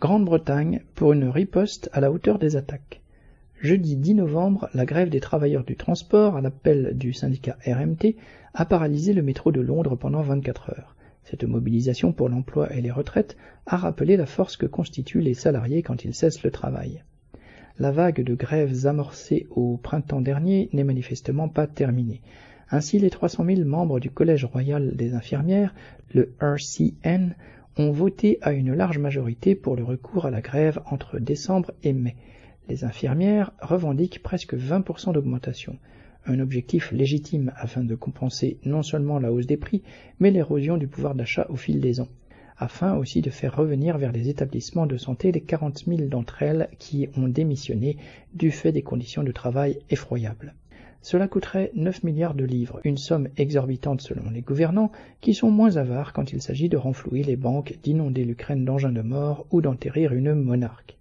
Grande-Bretagne pour une riposte à la hauteur des attaques. Jeudi 10 novembre, la grève des travailleurs du transport, à l'appel du syndicat RMT, a paralysé le métro de Londres pendant 24 heures. Cette mobilisation pour l'emploi et les retraites a rappelé la force que constituent les salariés quand ils cessent le travail. La vague de grèves amorcée au printemps dernier n'est manifestement pas terminée. Ainsi, les 300 000 membres du Collège royal des infirmières, le RCN, ont voté à une large majorité pour le recours à la grève entre décembre et mai. Les infirmières revendiquent presque 20% d'augmentation, un objectif légitime afin de compenser non seulement la hausse des prix, mais l'érosion du pouvoir d'achat au fil des ans, afin aussi de faire revenir vers les établissements de santé les 40 000 d'entre elles qui ont démissionné du fait des conditions de travail effroyables. Cela coûterait 9 milliards de livres, une somme exorbitante selon les gouvernants, qui sont moins avares quand il s'agit de renflouer les banques, d'inonder l'Ukraine d'engins de mort ou d'enterrir une monarque.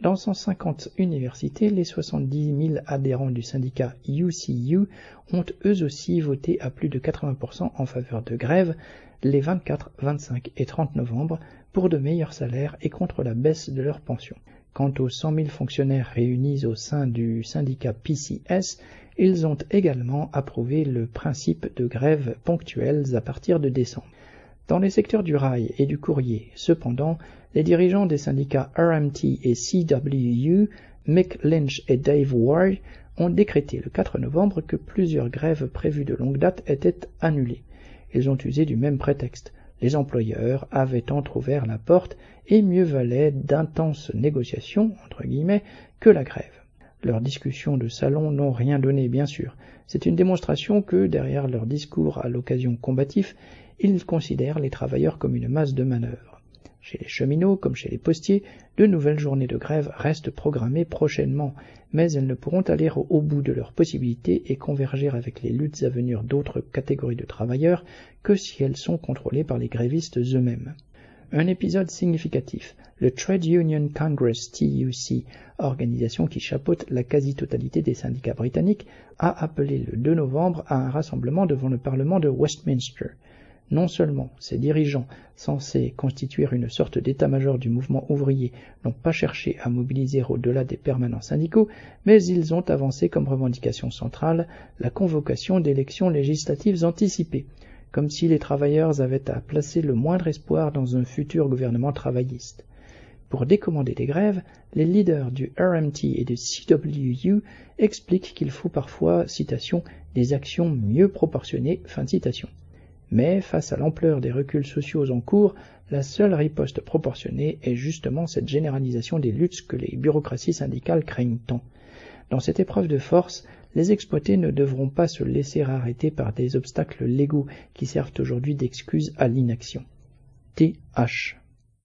Dans 150 universités, les 70 000 adhérents du syndicat UCU ont eux aussi voté à plus de 80% en faveur de grève les 24, 25 et 30 novembre pour de meilleurs salaires et contre la baisse de leurs pensions. Quant aux 100 000 fonctionnaires réunis au sein du syndicat PCS, ils ont également approuvé le principe de grèves ponctuelles à partir de décembre. Dans les secteurs du rail et du courrier, cependant, les dirigeants des syndicats RMT et CWU, Mick Lynch et Dave Ward, ont décrété le 4 novembre que plusieurs grèves prévues de longue date étaient annulées. Ils ont usé du même prétexte. Les employeurs avaient entr'ouvert la porte et mieux valait d'intenses négociations, entre guillemets, que la grève. Leurs discussions de salon n'ont rien donné, bien sûr. C'est une démonstration que, derrière leur discours à l'occasion combatif, ils considèrent les travailleurs comme une masse de manœuvre. Chez les cheminots, comme chez les postiers, de nouvelles journées de grève restent programmées prochainement, mais elles ne pourront aller au bout de leurs possibilités et converger avec les luttes à venir d'autres catégories de travailleurs que si elles sont contrôlées par les grévistes eux-mêmes. Un épisode significatif, le Trade Union Congress TUC, organisation qui chapeaute la quasi-totalité des syndicats britanniques, a appelé le 2 novembre à un rassemblement devant le Parlement de Westminster. Non seulement ces dirigeants, censés constituer une sorte d'état-major du mouvement ouvrier, n'ont pas cherché à mobiliser au-delà des permanents syndicaux, mais ils ont avancé comme revendication centrale la convocation d'élections législatives anticipées, comme si les travailleurs avaient à placer le moindre espoir dans un futur gouvernement travailliste. Pour décommander les grèves, les leaders du RMT et du CWU expliquent qu'il faut parfois, citation, des actions mieux proportionnées, fin citation. Mais face à l'ampleur des reculs sociaux en cours, la seule riposte proportionnée est justement cette généralisation des luttes que les bureaucraties syndicales craignent tant. Dans cette épreuve de force, les exploités ne devront pas se laisser arrêter par des obstacles légaux qui servent aujourd'hui d'excuse à l'inaction. TH